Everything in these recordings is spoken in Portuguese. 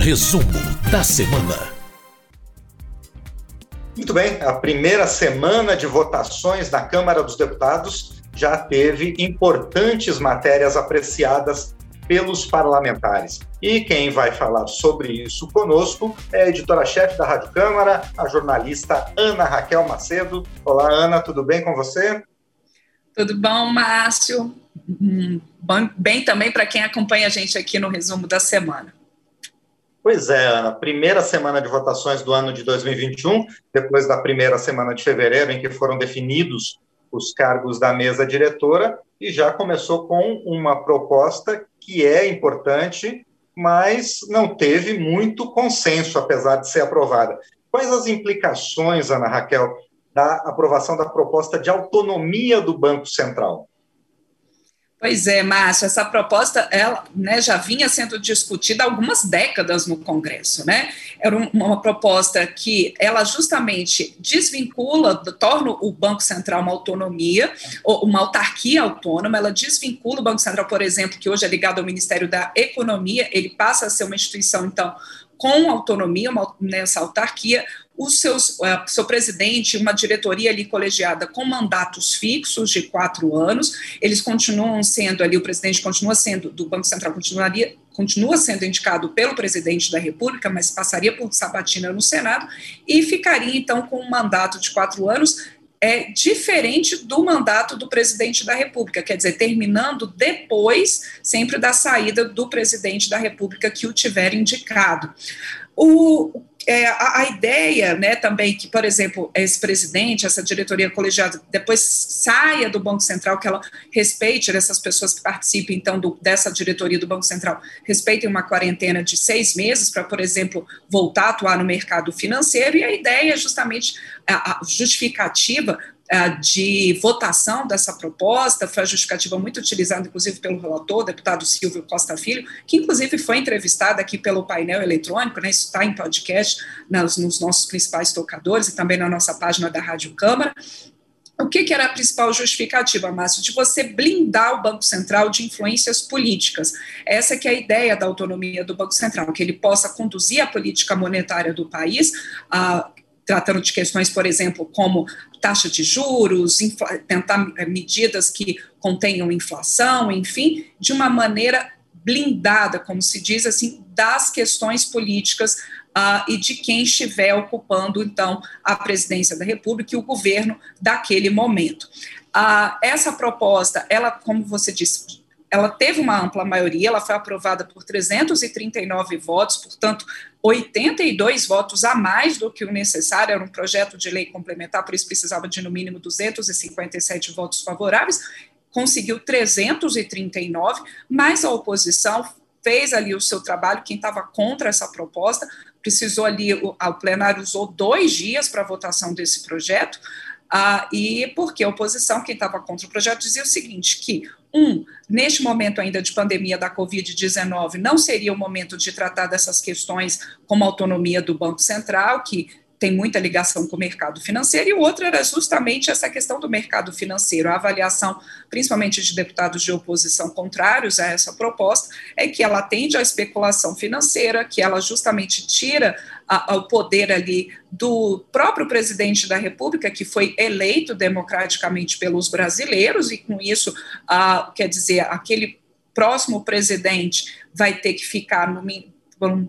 Resumo da semana. Muito bem, a primeira semana de votações na Câmara dos Deputados já teve importantes matérias apreciadas pelos parlamentares. E quem vai falar sobre isso conosco é a editora-chefe da Rádio Câmara, a jornalista Ana Raquel Macedo. Olá, Ana, tudo bem com você? Tudo bom, Márcio? Hum, bem também para quem acompanha a gente aqui no resumo da semana. Pois é, Ana, primeira semana de votações do ano de 2021, depois da primeira semana de fevereiro, em que foram definidos os cargos da mesa diretora, e já começou com uma proposta que é importante, mas não teve muito consenso, apesar de ser aprovada. Quais as implicações, Ana Raquel, da aprovação da proposta de autonomia do Banco Central? Pois é, Márcio, essa proposta ela, né, já vinha sendo discutida há algumas décadas no Congresso, né? Era uma proposta que ela justamente desvincula, torna o Banco Central uma autonomia, uma autarquia autônoma, ela desvincula o Banco Central, por exemplo, que hoje é ligado ao Ministério da Economia, ele passa a ser uma instituição, então, com autonomia, uma, nessa autarquia, o seus, seu presidente, uma diretoria ali colegiada com mandatos fixos de quatro anos, eles continuam sendo ali, o presidente continua sendo, do Banco Central continuaria, continua sendo indicado pelo presidente da República, mas passaria por sabatina no Senado, e ficaria então com um mandato de quatro anos, é diferente do mandato do presidente da República, quer dizer, terminando depois, sempre da saída do presidente da República que o tiver indicado. O, é, a, a, ideia, né, também que, por exemplo, esse presidente, essa diretoria colegiada, depois saia do Banco Central, que ela respeite essas pessoas que participem, então, do, dessa diretoria do Banco Central, respeitem uma quarentena de seis meses para, por exemplo, voltar a atuar no mercado financeiro, e a ideia é justamente a, a justificativa de votação dessa proposta, foi a justificativa muito utilizada, inclusive, pelo relator, deputado Silvio Costa Filho, que, inclusive, foi entrevistado aqui pelo painel eletrônico, né, isso está em podcast nas, nos nossos principais tocadores e também na nossa página da Rádio Câmara. O que, que, era a principal justificativa, Márcio? De você blindar o Banco Central de influências políticas. Essa que é a ideia da autonomia do Banco Central, que ele possa conduzir a política monetária do país, a, tratando de questões, por exemplo, como taxa de juros, tentar eh, medidas que contenham inflação, enfim, de uma maneira blindada, como se diz assim, das questões políticas uh, e de quem estiver ocupando, então, a presidência da República e o governo daquele momento. Uh, essa proposta, ela, como você disse, ela teve uma ampla maioria, ela foi aprovada por 339 votos, portanto, 82 votos a mais do que o necessário, era um projeto de lei complementar, por isso precisava de no mínimo 257 votos favoráveis, conseguiu 339, mas a oposição fez ali o seu trabalho, quem estava contra essa proposta, precisou ali, o, o plenário usou dois dias para a votação desse projeto, ah, e porque a oposição, quem estava contra o projeto, dizia o seguinte, que, um, neste momento ainda de pandemia da Covid-19, não seria o momento de tratar dessas questões como autonomia do Banco Central, que tem muita ligação com o mercado financeiro, e o outro era justamente essa questão do mercado financeiro. A avaliação, principalmente de deputados de oposição contrários a essa proposta, é que ela atende à especulação financeira, que ela justamente tira o poder ali do próprio presidente da República, que foi eleito democraticamente pelos brasileiros, e com isso, a, quer dizer, aquele próximo presidente vai ter que ficar no, por,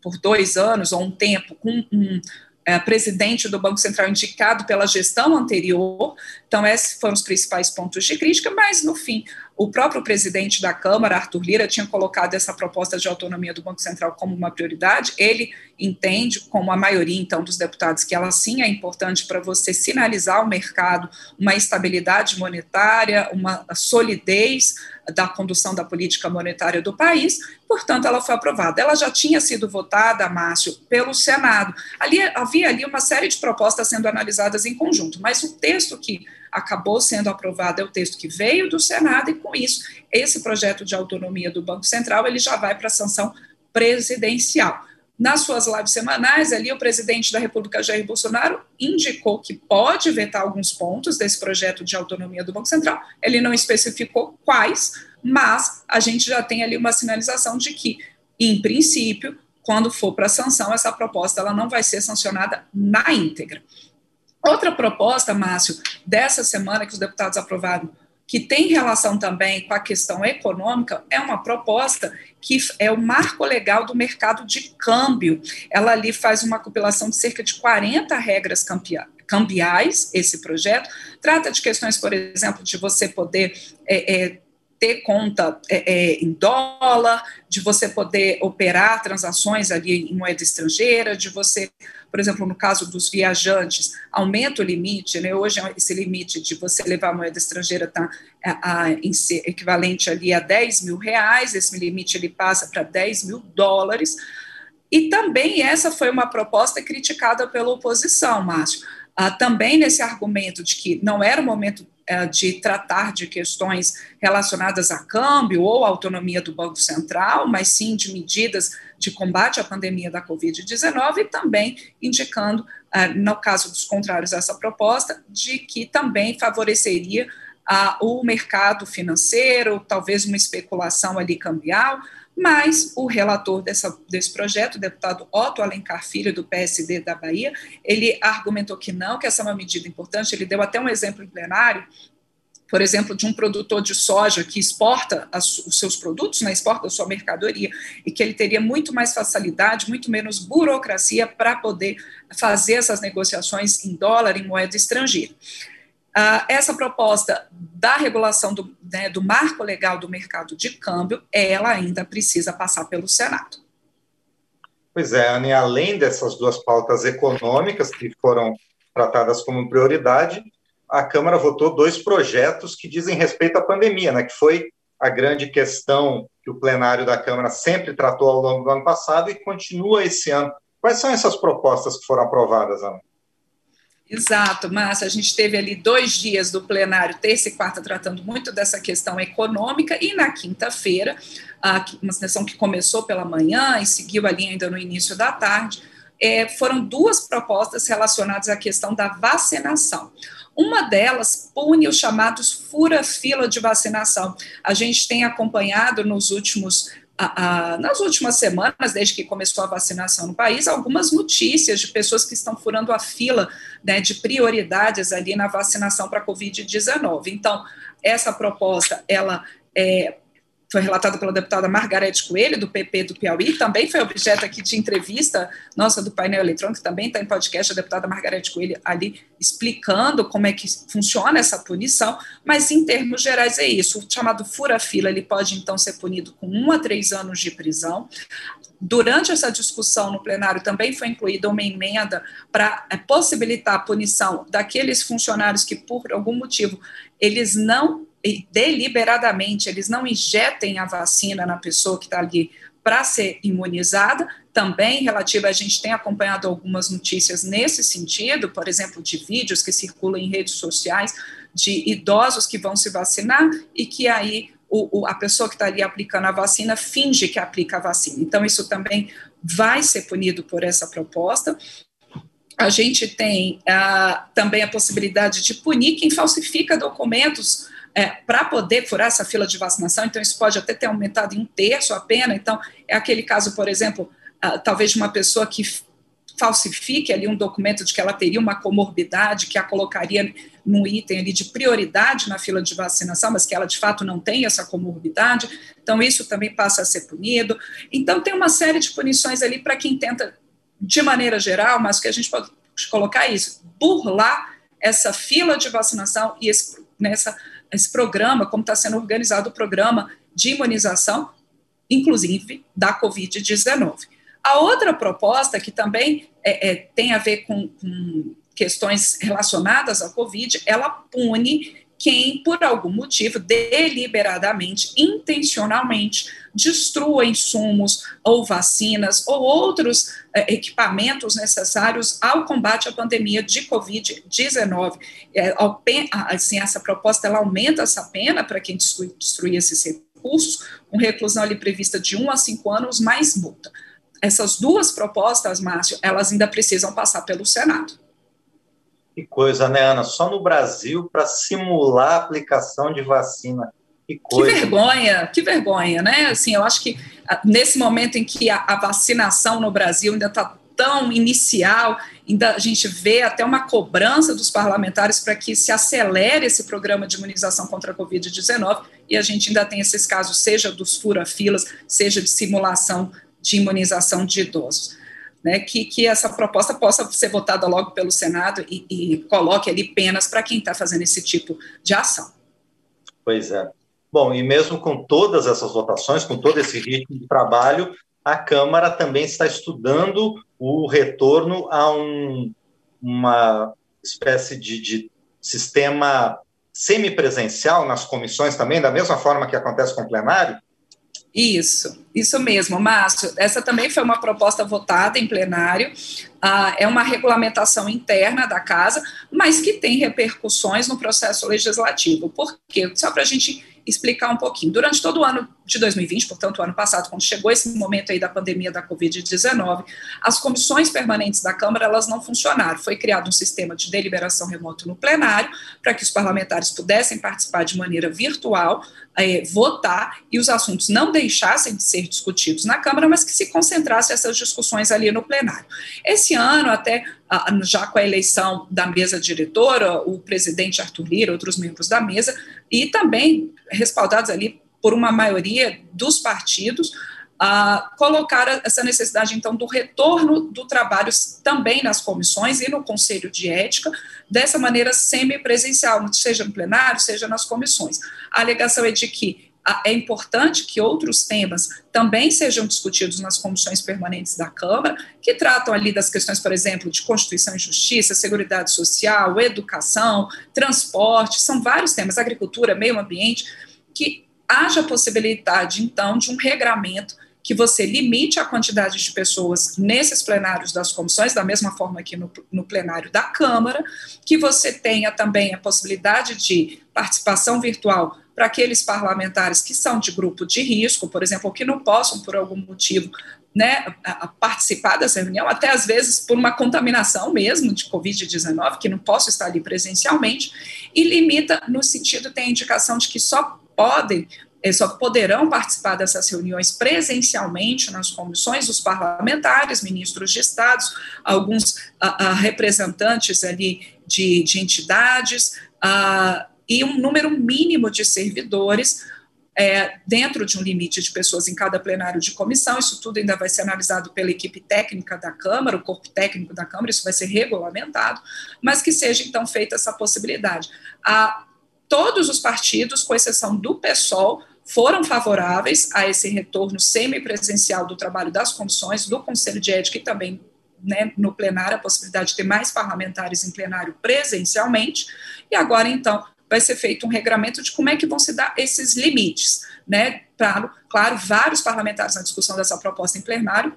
por dois anos ou um tempo com um é, presidente do Banco Central indicado pela gestão anterior. Então, esses foram os principais pontos de crítica, mas, no fim, o próprio presidente da Câmara, Arthur Lira, tinha colocado essa proposta de autonomia do Banco Central como uma prioridade. Ele entende, como a maioria, então, dos deputados, que ela sim é importante para você sinalizar ao mercado uma estabilidade monetária, uma solidez da condução da política monetária do país, portanto, ela foi aprovada. Ela já tinha sido votada, Márcio, pelo Senado. Ali havia ali uma série de propostas sendo analisadas em conjunto, mas o texto que acabou sendo aprovado é o texto que veio do Senado e com isso esse projeto de autonomia do Banco Central ele já vai para a sanção presidencial. Nas suas lives semanais, ali o presidente da República, Jair Bolsonaro, indicou que pode vetar alguns pontos desse projeto de autonomia do Banco Central. Ele não especificou quais, mas a gente já tem ali uma sinalização de que, em princípio, quando for para sanção, essa proposta ela não vai ser sancionada na íntegra. Outra proposta, Márcio, dessa semana que os deputados aprovaram, que tem relação também com a questão econômica, é uma proposta que é o marco legal do mercado de câmbio. Ela ali faz uma compilação de cerca de 40 regras cambiais, esse projeto. Trata de questões, por exemplo, de você poder é, é, ter conta é, é, em dólar, de você poder operar transações ali em moeda estrangeira, de você, por exemplo, no caso dos viajantes, aumenta o limite, né? Hoje esse limite de você levar moeda estrangeira está equivalente ali a 10 mil reais, esse limite ele passa para 10 mil dólares. E também essa foi uma proposta criticada pela oposição, Márcio. Ah, também nesse argumento de que não era o momento de tratar de questões relacionadas a câmbio ou autonomia do Banco Central, mas sim de medidas de combate à pandemia da Covid-19 e também indicando, é, no caso dos contrários a essa proposta, de que também favoreceria o mercado financeiro, talvez uma especulação ali cambial, mas o relator dessa, desse projeto, o deputado Otto Alencar Filho, do PSD da Bahia, ele argumentou que não, que essa é uma medida importante, ele deu até um exemplo em plenário, por exemplo, de um produtor de soja que exporta as, os seus produtos, né, exporta a sua mercadoria, e que ele teria muito mais facilidade, muito menos burocracia para poder fazer essas negociações em dólar, em moeda estrangeira. Uh, essa proposta da regulação do, né, do marco legal do mercado de câmbio, ela ainda precisa passar pelo Senado. Pois é, Anne, além dessas duas pautas econômicas que foram tratadas como prioridade, a Câmara votou dois projetos que dizem respeito à pandemia, né, que foi a grande questão que o plenário da Câmara sempre tratou ao longo do ano passado e continua esse ano. Quais são essas propostas que foram aprovadas, Ana? Exato, Márcia. A gente teve ali dois dias do plenário, terça e quarta, tratando muito dessa questão econômica, e na quinta-feira, uma sessão que começou pela manhã e seguiu ali ainda no início da tarde, é, foram duas propostas relacionadas à questão da vacinação. Uma delas pune os chamados fura-fila de vacinação. A gente tem acompanhado nos últimos a, a, nas últimas semanas, desde que começou a vacinação no país, algumas notícias de pessoas que estão furando a fila né, de prioridades ali na vacinação para a Covid-19. Então, essa proposta, ela é, foi relatada pela deputada Margarete Coelho, do PP do Piauí, também foi objeto aqui de entrevista nossa do painel eletrônico, também está em podcast, a deputada Margarete Coelho ali explicando como é que funciona essa punição, mas em termos gerais é isso, o chamado fura-fila, ele pode então ser punido com um a três anos de prisão, Durante essa discussão no plenário também foi incluída uma emenda para é, possibilitar a punição daqueles funcionários que, por algum motivo, eles não deliberadamente eles não injetem a vacina na pessoa que está ali para ser imunizada, também relativa, a gente tem acompanhado algumas notícias nesse sentido, por exemplo, de vídeos que circulam em redes sociais de idosos que vão se vacinar e que aí o, o, a pessoa que está ali aplicando a vacina finge que aplica a vacina. Então, isso também vai ser punido por essa proposta. A gente tem ah, também a possibilidade de punir quem falsifica documentos é, para poder furar essa fila de vacinação, então isso pode até ter aumentado em um terço a pena. Então, é aquele caso, por exemplo, uh, talvez de uma pessoa que falsifique ali um documento de que ela teria uma comorbidade que a colocaria num item ali de prioridade na fila de vacinação, mas que ela de fato não tem essa comorbidade, então isso também passa a ser punido. Então tem uma série de punições ali para quem tenta, de maneira geral, mas que a gente pode colocar isso, burlar essa fila de vacinação e esse, nessa esse programa, como está sendo organizado o programa de imunização, inclusive da Covid-19. A outra proposta, que também é, é, tem a ver com, com questões relacionadas à Covid, ela pune quem, por algum motivo, deliberadamente, intencionalmente, destrua insumos ou vacinas ou outros eh, equipamentos necessários ao combate à pandemia de Covid-19. É, assim, essa proposta ela aumenta essa pena para quem destruir, esses recursos, com reclusão ali prevista de um a cinco anos, mais multa. Essas duas propostas, Márcio, elas ainda precisam passar pelo Senado. Que coisa, né, Ana? Só no Brasil, para simular a aplicação de vacina Que, que, vergonha, que vergonha, né? Assim, eu acho que ah, nesse momento em que a, a vacinação no Brasil ainda está tão inicial, ainda a gente vê até uma cobrança dos parlamentares para que se acelere esse programa de imunização contra a Covid-19, e a gente ainda tem esses casos, seja dos fura-filas, seja de simulação de imunização de idosos. Né, que, que essa proposta possa ser votada logo pelo Senado e, e coloque ali penas para quem está fazendo esse tipo de ação. Pois é. Bom, e mesmo com todas essas votações, com todo esse ritmo de trabalho, a Câmara também está estudando o retorno a um, uma espécie de, de sistema semipresencial nas comissões também, da mesma forma que acontece com o plenário? Isso, isso mesmo, Márcio. Essa também foi uma proposta votada em plenário. Ah, é uma regulamentação interna da casa, mas que tem repercussões no processo legislativo. Por quê? Só para a gente explicar um pouquinho. Durante todo o ano de 2020, portanto, ano passado, quando chegou esse momento aí da pandemia da Covid-19, as comissões permanentes da Câmara, elas não funcionaram. Foi criado um sistema de deliberação remoto no plenário, para que os parlamentares pudessem participar de maneira virtual, é, votar, e os assuntos não deixassem de ser discutidos na Câmara, mas que se concentrassem essas discussões ali no plenário. Esse ano, até já com a eleição da mesa diretora, o presidente Arthur Lira, outros membros da mesa, e também respaldados ali por uma maioria dos partidos, uh, colocar essa necessidade, então, do retorno do trabalho também nas comissões e no Conselho de Ética, dessa maneira semipresencial, seja no plenário, seja nas comissões. A alegação é de que é importante que outros temas também sejam discutidos nas comissões permanentes da Câmara, que tratam ali das questões, por exemplo, de Constituição e Justiça, Seguridade Social, Educação, Transporte, são vários temas, agricultura, meio ambiente, que haja possibilidade, então, de um regramento que você limite a quantidade de pessoas nesses plenários das comissões, da mesma forma que no, no, plenário da Câmara, que você tenha também a possibilidade de participação virtual para aqueles parlamentares que são de grupo de risco, por exemplo, ou que não possam, por algum motivo, né, participar dessa reunião, até às vezes por uma contaminação mesmo de Covid-19, que não posso estar ali presencialmente, e limita no sentido, tem a indicação de que só podem eh, só poderão participar dessas reuniões presencialmente nas comissões os parlamentares, ministros de estados, alguns representantes ali de, de entidades, e um número mínimo de servidores é, dentro de um limite de pessoas em cada plenário de comissão. Isso tudo ainda vai ser analisado pela equipe técnica da Câmara, o corpo técnico da Câmara, isso vai ser regulamentado, mas que seja então feita essa possibilidade. A, todos os partidos, com exceção do PSOL, foram favoráveis a esse retorno semipresencial do trabalho das comissões, do Conselho de Ética e também né, no plenário, a possibilidade de ter mais parlamentares em plenário presencialmente, e agora, então, vai ser feito um regramento de como é que vão se dar esses limites, né? Claro, claro, vários parlamentares na discussão dessa proposta em plenário,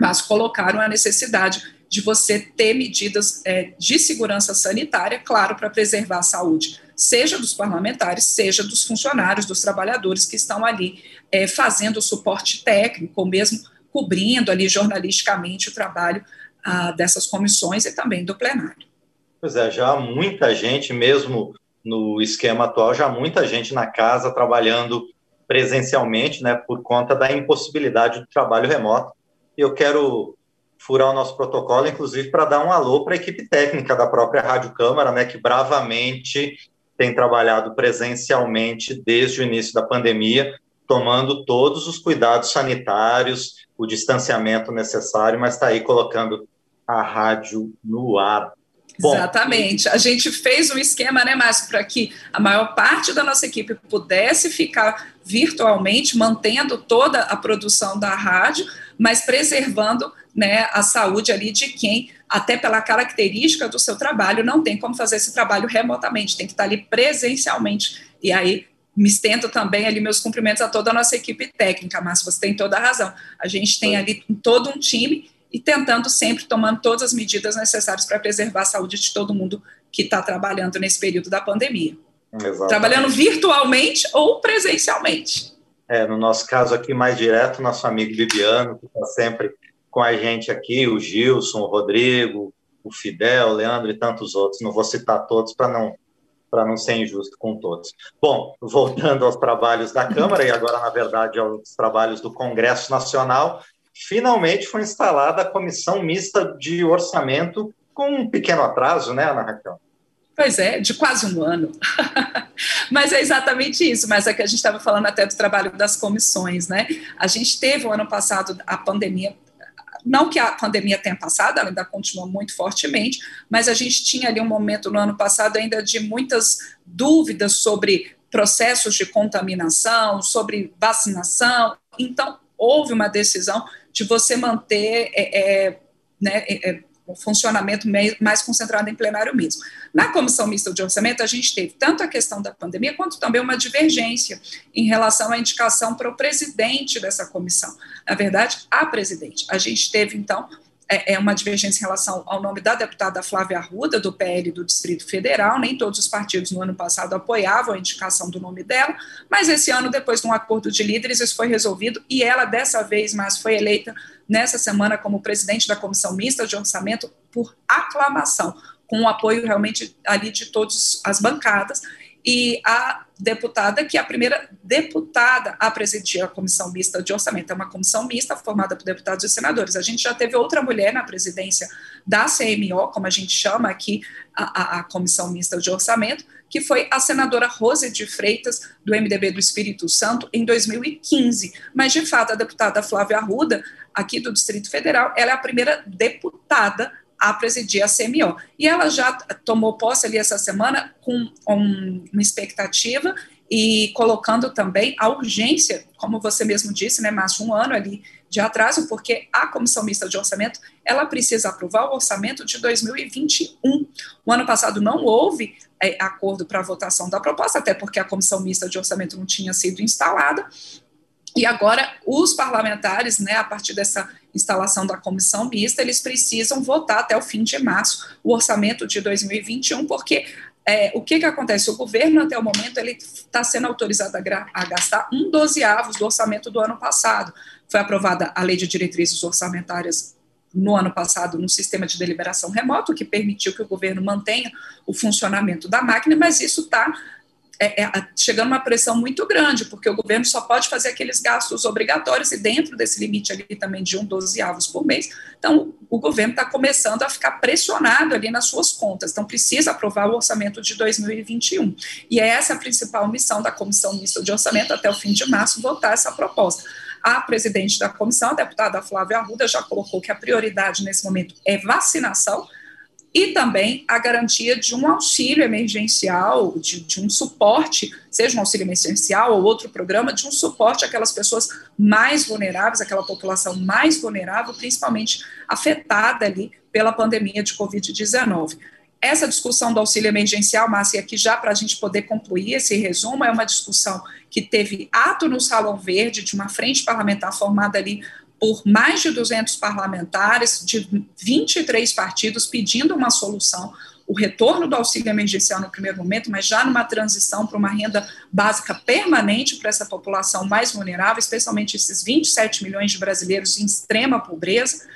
mas colocaram a necessidade de você ter medidas é, de segurança sanitária, claro, para preservar a saúde, seja dos parlamentares, seja dos funcionários, dos trabalhadores que estão ali é, fazendo o suporte técnico, ou mesmo cobrindo ali jornalisticamente o trabalho ah, dessas comissões e também do plenário. Pois é, já muita gente, mesmo no esquema atual, já muita gente na casa trabalhando presencialmente, né, por conta da impossibilidade do trabalho remoto. E eu quero furar o nosso protocolo, inclusive, para dar um alô para a equipe técnica da própria Rádio Câmara, né, que bravamente tem trabalhado presencialmente desde o início da pandemia, tomando todos os cuidados sanitários, o distanciamento necessário, mas está aí colocando a rádio no ar. Bom, Exatamente. A gente fez um esquema, né, Márcio, para que a maior parte da nossa equipe pudesse ficar virtualmente, mantendo toda a produção da rádio, mas preservando né, a saúde ali de quem, até pela característica do seu trabalho, não tem como fazer esse trabalho remotamente, tem que estar ali presencialmente. E aí me estendo também ali meus cumprimentos a toda a nossa equipe técnica, Márcio, você tem toda a razão. A gente tem ali todo um time e tentando sempre tomando todas as medidas necessárias para preservar a saúde de todo mundo que está trabalhando nesse período da pandemia. Exatamente. Trabalhando virtualmente ou presencialmente. É, no nosso caso aqui mais direto, nosso amigo Bibiano, que está sempre com a gente aqui, o Gilson, o Rodrigo, o Fidel, o Leandro e tantos outros. Não vou citar todos para não para não ser injusto com todos. Bom, voltando aos trabalhos da Câmara e agora, na verdade, aos trabalhos do Congresso Nacional, finalmente foi instalada a Comissão Mista de Orçamento, com um pequeno atraso, né, Ana Raquel? Pois é, de quase um ano. mas é exatamente isso, mas é que a gente estava falando até do trabalho das comissões, né? A gente teve o ano passado a pandemia não que a pandemia tenha passado, ela ainda continua muito fortemente, mas a gente tinha ali um momento no ano passado ainda de muitas dúvidas sobre processos de contaminação, sobre vacinação. Então, houve uma decisão de você manter é, é, né, é, o funcionamento mais concentrado em plenário mesmo. Na comissão mista de orçamento, a gente teve tanto a questão da pandemia, quanto também uma divergência em relação à indicação para o presidente dessa comissão. Na verdade, a presidente. A gente teve, então, é, é uma divergência em relação ao nome da deputada Flávia Arruda, do PL do Distrito Federal. Nem todos os partidos no ano passado apoiavam a indicação do nome dela, mas esse ano, depois de um acordo de líderes, isso foi resolvido e ela, dessa vez, mais foi eleita nessa semana como presidente da Comissão Mista de Orçamento por aclamação, com o apoio realmente ali de todas as bancadas e a deputada, que é a primeira deputada a presidir a comissão mista de orçamento. É uma comissão mista formada por deputados e senadores. A gente já teve outra mulher na presidência da CMO, como a gente chama aqui, a, a, a comissão mista de orçamento, que foi a senadora Rose de Freitas, do MDB do Espírito Santo, em 2015. Mas, de fato, a deputada Flávia Arruda, aqui do Distrito Federal, ela é a primeira deputada a presidir a CMO. E ela já tomou posse ali essa semana com um, uma expectativa e colocando também a urgência, como você mesmo disse, né, mais um ano ali de atraso, porque a Comissão Mista de Orçamento, ela precisa aprovar o orçamento de 2021. O ano passado não houve é, acordo para a votação da proposta, até porque a Comissão Mista de Orçamento não tinha sido instalada, e agora os parlamentares, né, a partir dessa instalação da comissão mista, eles precisam votar até o fim de março o orçamento de 2021, porque é, o que, que acontece? O governo, até o momento, ele está sendo autorizado a, a, gastar um dozeavos do orçamento do ano passado. Foi aprovada a Lei de Diretrizes Orçamentárias no ano passado no sistema de deliberação remoto, que permitiu que o governo mantenha o funcionamento da máquina, mas isso está é, é, chegando uma pressão muito grande, porque o governo só pode fazer aqueles gastos obrigatórios e dentro desse limite ali também de um dozeavos por mês. Então, o governo está começando a ficar pressionado ali nas suas contas, então precisa aprovar o orçamento de 2021. E é essa a principal missão da Comissão Mista de Orçamento, até o fim de março, votar essa proposta. A presidente da comissão, a deputada Flávia Arruda, já colocou que a prioridade nesse momento é vacinação, e também a garantia de um auxílio emergencial, de, de, um suporte, seja um auxílio emergencial ou outro programa, de um suporte àquelas pessoas mais vulneráveis, aquela população mais vulnerável, principalmente afetada ali pela pandemia de Covid-19. Essa discussão do auxílio emergencial, Márcia, aqui já para a gente poder concluir esse resumo, é uma discussão que teve ato no Salão Verde, de uma frente parlamentar formada ali por mais de 200 parlamentares de 23 partidos pedindo uma solução, o retorno do auxílio emergencial no primeiro momento, mas já numa transição para uma renda básica permanente para essa população mais vulnerável, especialmente esses 27 milhões de brasileiros em extrema pobreza.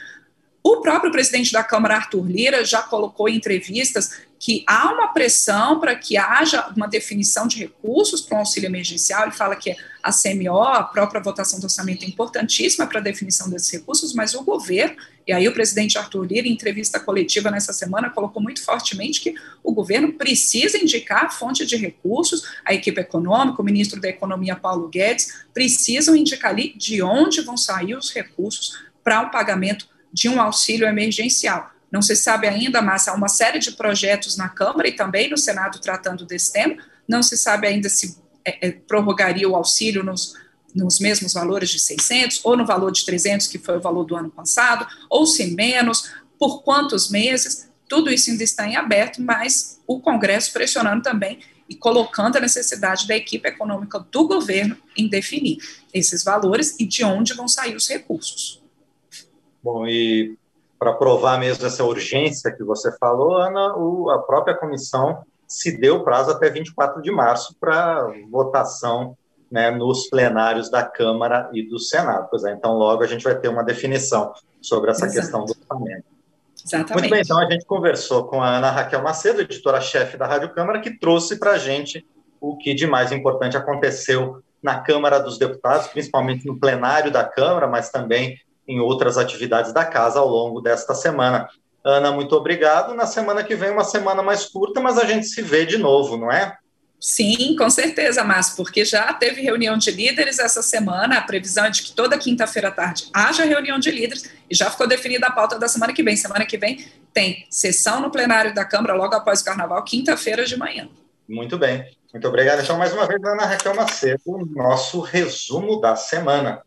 O próprio presidente da Câmara, Arthur Lira, já colocou em entrevistas que há uma pressão para que haja uma definição de recursos para o auxílio emergencial. Ele fala que a CMO, a própria votação do orçamento, é importantíssima para a definição desses recursos, mas o governo, e aí o presidente Arthur Lira, em entrevista coletiva nessa semana, colocou muito fortemente que o governo precisa indicar a fonte de recursos, a equipe econômica, o ministro da Economia, Paulo Guedes, precisam indicar ali de onde vão sair os recursos para o pagamento de um auxílio emergencial. Não se sabe ainda, mas há uma série de projetos na Câmara e também no Senado tratando desse tema. Não se sabe ainda se é, é, prorrogaria o auxílio nos, nos mesmos valores de 600 ou no valor de 300, que foi o valor do ano passado, ou se menos, por quantos meses. Tudo isso ainda está em aberto, mas o Congresso pressionando também e colocando a necessidade da equipe econômica do governo em definir esses valores e de onde vão sair os recursos. Bom, e para provar mesmo essa urgência que você falou, Ana, o, a própria comissão se deu prazo até 24 de março para votação né, nos plenários da Câmara e do Senado. Pois é, então, logo a gente vai ter uma definição sobre essa Exato. questão do orçamento. Exatamente. Muito bem, então a gente conversou com a Ana Raquel Macedo, editora-chefe da Rádio Câmara, que trouxe para a gente o que de mais importante aconteceu na Câmara dos Deputados, principalmente no plenário da Câmara, mas também em outras atividades da casa ao longo desta semana. Ana, muito obrigado. Na semana que vem, uma semana mais curta, mas a gente se vê de novo, não é? Sim, com certeza, Márcio, porque já teve reunião de líderes essa semana, a previsão é de que toda quinta-feira à tarde haja reunião de líderes e já ficou definida a pauta da semana que vem. Semana que vem tem sessão no plenário da Câmara logo após o Carnaval, quinta-feira de manhã. Muito bem, muito obrigado. Então, mais uma vez, Ana Raquel Macedo, nosso resumo da semana.